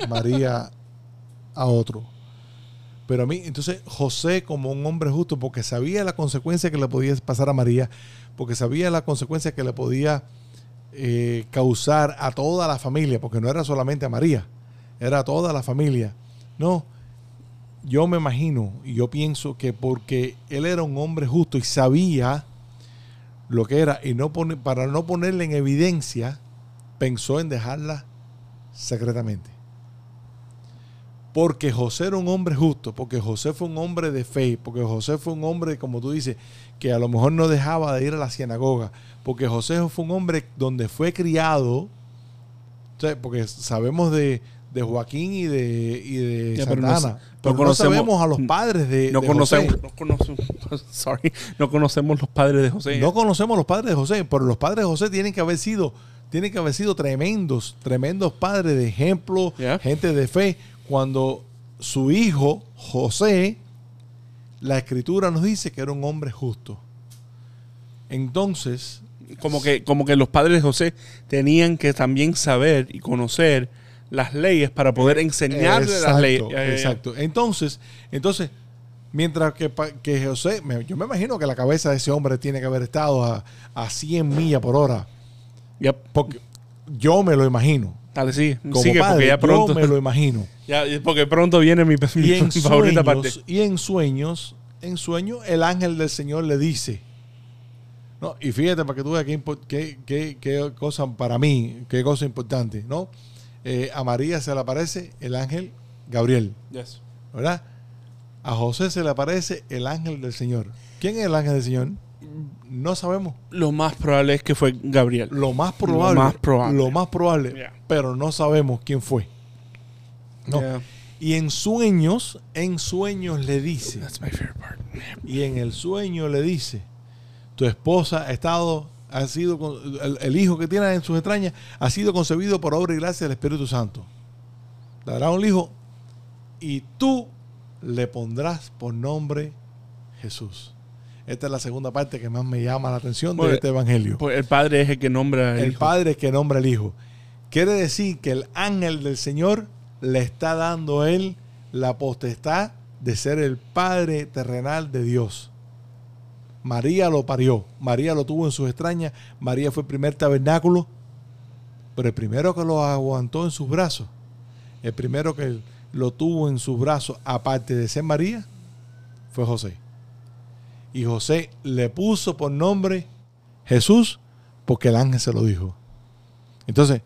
Speaker 2: María a otro. Pero a mí, entonces José como un hombre justo, porque sabía la consecuencia que le podía pasar a María, porque sabía la consecuencia que le podía eh, causar a toda la familia, porque no era solamente a María, era a toda la familia. No, yo me imagino y yo pienso que porque él era un hombre justo y sabía lo que era, y no para no ponerle en evidencia, pensó en dejarla secretamente. Porque José era un hombre justo, porque José fue un hombre de fe, porque José fue un hombre, como tú dices, que a lo mejor no dejaba de ir a la sinagoga, porque José fue un hombre donde fue criado, porque sabemos de, de Joaquín y de, y de
Speaker 3: Ya, pero no
Speaker 2: Santana, pero no,
Speaker 3: conocemos-
Speaker 2: sabemos a los padres de,
Speaker 3: No
Speaker 2: de
Speaker 3: conocemos,
Speaker 2: José.
Speaker 3: no conocemos, sorry, no conocemos los padres de José.
Speaker 2: No conocemos los padres de José, pero los padres de José tienen que haber sido, tienen que haber sido tremendos, tremendos padres de ejemplo,
Speaker 3: Yeah.
Speaker 2: gente de fe. Cuando su hijo, José, la escritura nos dice que era un hombre justo. Entonces,
Speaker 3: como que, como que los padres de José tenían que también saber y conocer las leyes para poder enseñarle las leyes.
Speaker 2: exacto,
Speaker 3: Ya, ya, ya.
Speaker 2: exacto. Entonces, entonces, Mientras que, que José, me- yo me imagino que la cabeza de ese hombre tiene que haber estado a, a 100 millas por hora.
Speaker 3: Yep.
Speaker 2: Porque yo me lo imagino.
Speaker 3: Dale, sigue.
Speaker 2: Como
Speaker 3: sigue,
Speaker 2: padre,
Speaker 3: porque ya pronto.
Speaker 2: yo me lo imagino.
Speaker 3: ya, porque pronto viene mi, mi
Speaker 2: Y en
Speaker 3: favorita parte.
Speaker 2: y en sueños, en sueños, el ángel del Señor le dice. No, y fíjate para que tú veas qué, qué- qué cosa para mí, qué cosa importante, ¿no? Eh, a María se le aparece el ángel Gabriel,
Speaker 3: Yes.
Speaker 2: ¿verdad? A José se le aparece el ángel del Señor. ¿Quién es el ángel del Señor? No sabemos.
Speaker 3: Lo más probable es que fue Gabriel.
Speaker 2: Lo más probable.
Speaker 3: más probable.
Speaker 2: Lo más probable.
Speaker 3: Yeah.
Speaker 2: Pero no sabemos quién fue. No.
Speaker 3: Yeah.
Speaker 2: Y en sueños, en sueños le dice.
Speaker 3: That's my favorite part.
Speaker 2: Y en el sueño le dice, tu esposa ha estado, ha sido, el, el hijo que tiene en sus entrañas ha sido concebido por obra y gracia del Espíritu Santo. Dará un hijo y tú le pondrás por nombre Jesús. Esta es la segunda parte que más me llama la atención de
Speaker 3: Bueno,
Speaker 2: este evangelio.
Speaker 3: Pues el padre es el que nombra al
Speaker 2: el
Speaker 3: hijo.
Speaker 2: padre que nombra el hijo. Quiere decir que el ángel del Señor le está dando a él la potestad de ser el padre terrenal de Dios. María lo parió, María lo tuvo en sus extrañas, María fue el primer tabernáculo, pero el primero que lo aguantó en sus brazos, el primero que lo tuvo en sus brazos, aparte de ser María, fue José. Y José le puso por nombre Jesús porque el ángel se lo dijo. Entonces,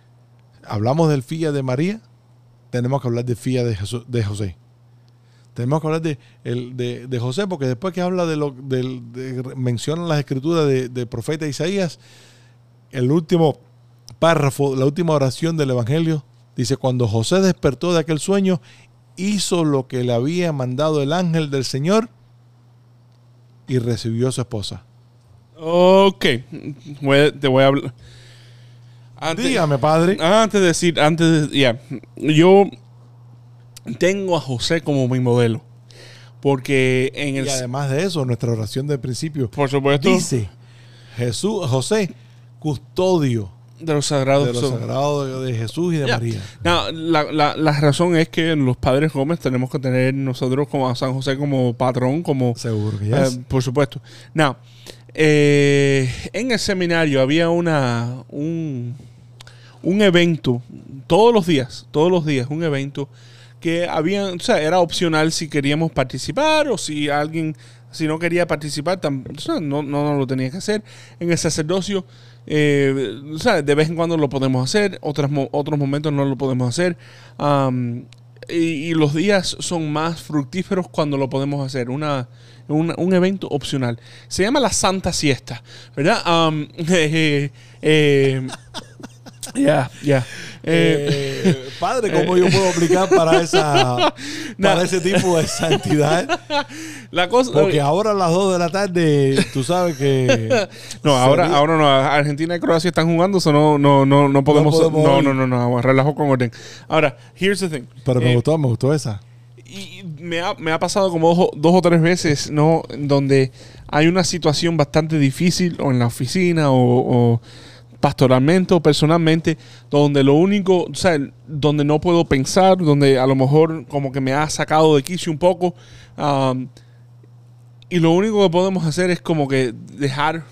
Speaker 2: hablamos del fía de María, tenemos que hablar del fía de, de José. Tenemos que hablar de, el- de, de José, porque después que habla de lo del, de, mencionan las escrituras de- del profeta Isaías, el último párrafo, la última oración del Evangelio, dice, cuando José despertó de aquel sueño, hizo lo que le había mandado el ángel del Señor y recibió a su esposa.
Speaker 3: Ok. Voy te voy a hablar. Antes,
Speaker 2: Dígame, padre.
Speaker 3: antes de decir, antes de. Ya. Yo tengo a José como mi modelo. Porque en el.
Speaker 2: Y además de eso, nuestra oración del principio
Speaker 3: por supuesto.
Speaker 2: dice Jesús, José, custodio
Speaker 3: de los sagrados.
Speaker 2: de los sagrados de Jesús y de. María.
Speaker 3: No, la, la- la razón es que los padres Gómez tenemos que tener nosotros como a San José como patrón, como
Speaker 2: Seguro que
Speaker 3: Eh,
Speaker 2: ya es.
Speaker 3: por supuesto. Now, eh, en el seminario había una un, un evento todos los días, todos los días, un evento que había, o sea, era opcional si queríamos participar o si alguien, si no quería participar, tam- o sea, no, no, no lo tenía que hacer. En el sacerdocio, eh, o sea, de vez en cuando lo podemos hacer, otras, mo- otros momentos no lo podemos hacer. Am, y, y los días son más fructíferos cuando lo podemos hacer. Una, un evento opcional. Se llama la Santa Siesta, ¿verdad? Am, eh, eh, Ya, ya. Eh,
Speaker 2: Eh, padre, ¿cómo yo puedo aplicar para esa para
Speaker 3: No.
Speaker 2: ese tipo de santidad?
Speaker 3: la cosa.
Speaker 2: Porque ahora a las 2 de la tarde, tú sabes que
Speaker 3: No, ahora,
Speaker 2: sería-
Speaker 3: ahora no. Argentina y Croacia están jugando, eso no, no, no, no podemos. No,
Speaker 2: podemos
Speaker 3: no,
Speaker 2: hoy.
Speaker 3: no, no, relajo con orden. Ahora, here's the thing.
Speaker 2: Pero me
Speaker 3: Eh,
Speaker 2: gustó, me gustó esa.
Speaker 3: Y me ha, me ha pasado como dos, o- dos o tres veces, ¿no? Donde hay una situación bastante difícil, o en la oficina, o, o pastoralmente, o personalmente, donde lo único, o sea, donde no puedo pensar, donde a lo mejor como que me ha sacado de quicio un poco. um, y lo único que podemos hacer es como que dejar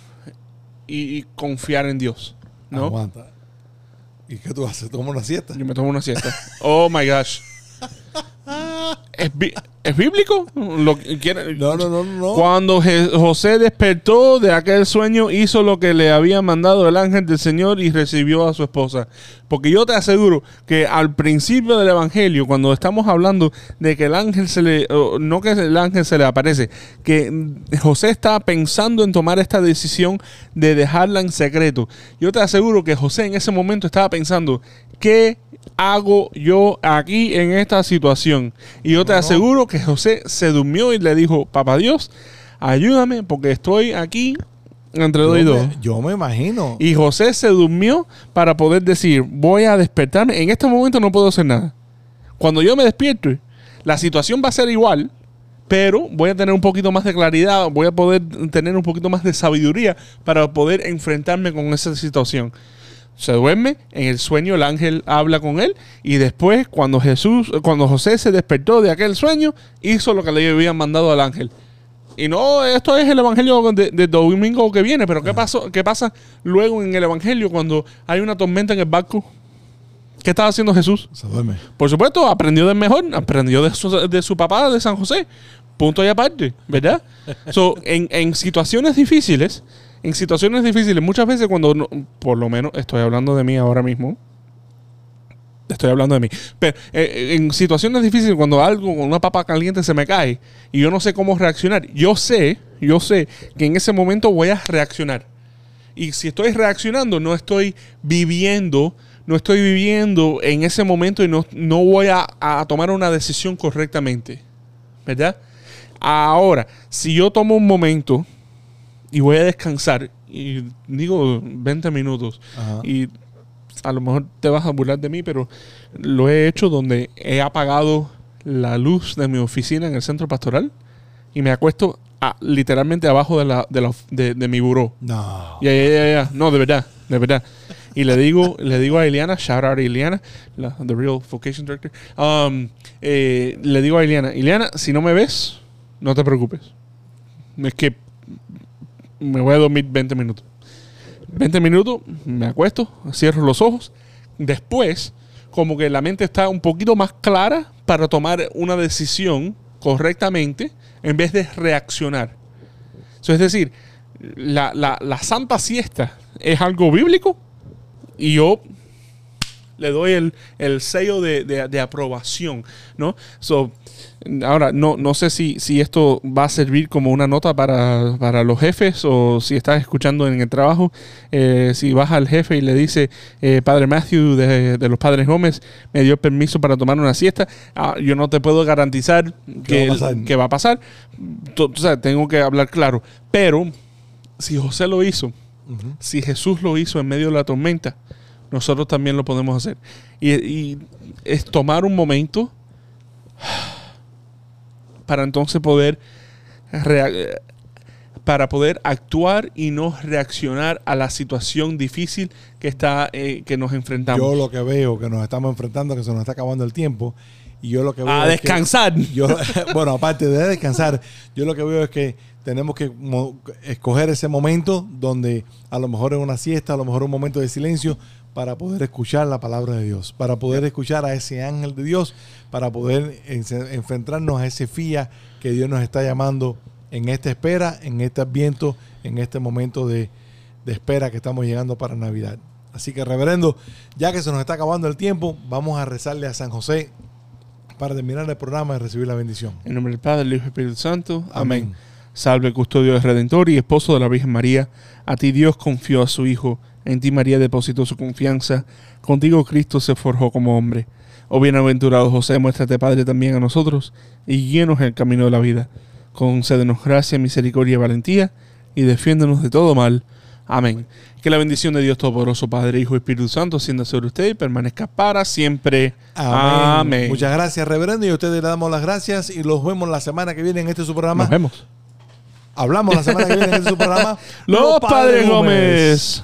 Speaker 3: y, y confiar en Dios, ¿no?
Speaker 2: Aguanta. ¿Y qué tú haces? ¿Toma una siesta?
Speaker 3: Yo me tomo una siesta. Oh my gosh. ¿Es, ¿es bíblico? Lo que
Speaker 2: No, no, no, no.
Speaker 3: Cuando Je- José despertó de aquel sueño, hizo lo que le había mandado el ángel del Señor y recibió a su esposa. Porque yo te aseguro que al principio del Evangelio, cuando estamos hablando de que el ángel se le, no que el ángel se le aparece, que José estaba pensando en tomar esta decisión de dejarla en secreto. Yo te aseguro que José en ese momento estaba pensando, ¿qué hago yo aquí en esta situación? Y yo te
Speaker 2: No.
Speaker 3: aseguro que José se durmió y le dijo, papá Dios, ayúdame porque estoy aquí entre dos y dos.
Speaker 2: yo me imagino.
Speaker 3: Y José se durmió para poder decir, voy a despertarme. En este momento no puedo hacer nada. Cuando yo me despierto, la situación va a ser igual, pero voy a tener un poquito más de claridad, voy a poder tener un poquito más de sabiduría para poder enfrentarme con esa situación. Se duerme, en el sueño el ángel habla con él y después cuando Jesús, cuando José se despertó de aquel sueño, hizo lo que le habían mandado al ángel. Y no, esto es el evangelio de, de domingo que viene, pero ¿qué, pasó, ¿qué pasa luego en el evangelio cuando hay una tormenta en el barco? ¿Qué estaba haciendo Jesús?
Speaker 2: Se duerme.
Speaker 3: Por supuesto, aprendió del mejor, aprendió de su, de su papá, de San José. Punto y aparte, ¿verdad? so, en, en situaciones difíciles, en situaciones difíciles, muchas veces cuando, no- por lo menos, estoy hablando de mí ahora mismo, estoy hablando de mí, pero eh, en situaciones difíciles, cuando algo, con una papa caliente se me cae y yo no sé cómo reaccionar, yo sé, yo sé que en ese momento voy a reaccionar. Y si estoy reaccionando, no estoy viviendo, no estoy viviendo en ese momento y no, no voy a, a tomar una decisión correctamente. ¿Verdad? Ahora, si yo tomo un momento y voy a descansar, y digo 20 minutos,
Speaker 2: Ajá.
Speaker 3: y a lo mejor te vas a burlar de mí, pero lo he hecho donde he apagado la luz de mi oficina en el centro pastoral y me acuesto a- literalmente abajo de, la, de, la de- de mi buró.
Speaker 2: No.
Speaker 3: Ya, ya, ya, ya. No, de verdad, de verdad. Y le digo, le digo a Eliana, shout out a Eliana, la, the real vocation director. um, eh, le digo a Eliana, Eliana, si no me ves, no te preocupes. Es que me voy a dormir 20 minutos. 20 minutos, me acuesto, cierro los ojos. Después, como que la mente está un poquito más clara para tomar una decisión correctamente en vez de reaccionar. Es decir, la- la santa siesta es algo bíblico y yo le doy el, el sello de, de- de aprobación, ¿no? So, ahora, no, no sé si, si esto va a servir como una nota para, para los jefes o si estás escuchando en el trabajo, eh, si vas al jefe y le dice, eh, Padre Matthew de, de los Padres Gómez me dio permiso para tomar una siesta, ah, yo no te puedo garantizar que,
Speaker 2: va a pasar?
Speaker 3: que va a pasar. O sea, tengo que hablar claro. Pero si José lo hizo, si Jesús lo hizo en medio de la tormenta, nosotros también lo podemos hacer. Y, y es tomar un momento para entonces poder para poder actuar y no reaccionar a la situación difícil que está eh, que nos enfrentamos.
Speaker 2: Yo lo que veo que nos estamos enfrentando, que se nos está acabando el tiempo, y yo lo que veo
Speaker 3: a
Speaker 2: es que-
Speaker 3: descansar.
Speaker 2: yo, bueno, aparte de descansar, yo lo que veo es que tenemos que escoger ese momento donde a lo mejor es una siesta, a lo mejor un momento de silencio para poder escuchar la palabra de Dios, para poder escuchar a ese ángel de Dios, para poder enfrentarnos a ese fía que Dios nos está llamando en esta espera, en este adviento, en este momento de, de espera que estamos llegando para Navidad. Así que, reverendo, ya que se nos está acabando el tiempo, vamos a rezarle a San José para terminar el programa y recibir la bendición.
Speaker 3: En nombre del Padre, del Hijo y del Espíritu Santo. Amén.
Speaker 2: Amén.
Speaker 3: Salve, custodio del Redentor y esposo de la Virgen María. A ti Dios confió a su Hijo. En ti María depositó su confianza. Contigo Cristo se forjó como hombre. Oh bienaventurado José, muéstrate Padre también a nosotros y guíenos en el camino de la vida. Concédenos gracia, misericordia y valentía y defiéndonos de todo mal. Amén. Que la bendición de Dios Todopoderoso, Padre, Hijo y Espíritu Santo, sienda sobre usted y permanezca para siempre.
Speaker 2: Amén.
Speaker 3: Amén.
Speaker 2: Muchas gracias, reverendo. Y a ustedes le damos las gracias y los vemos la semana que viene en este su programa.
Speaker 3: Nos vemos.
Speaker 2: Hablamos la semana que viene en este su programa.
Speaker 3: Los Padres Gómez.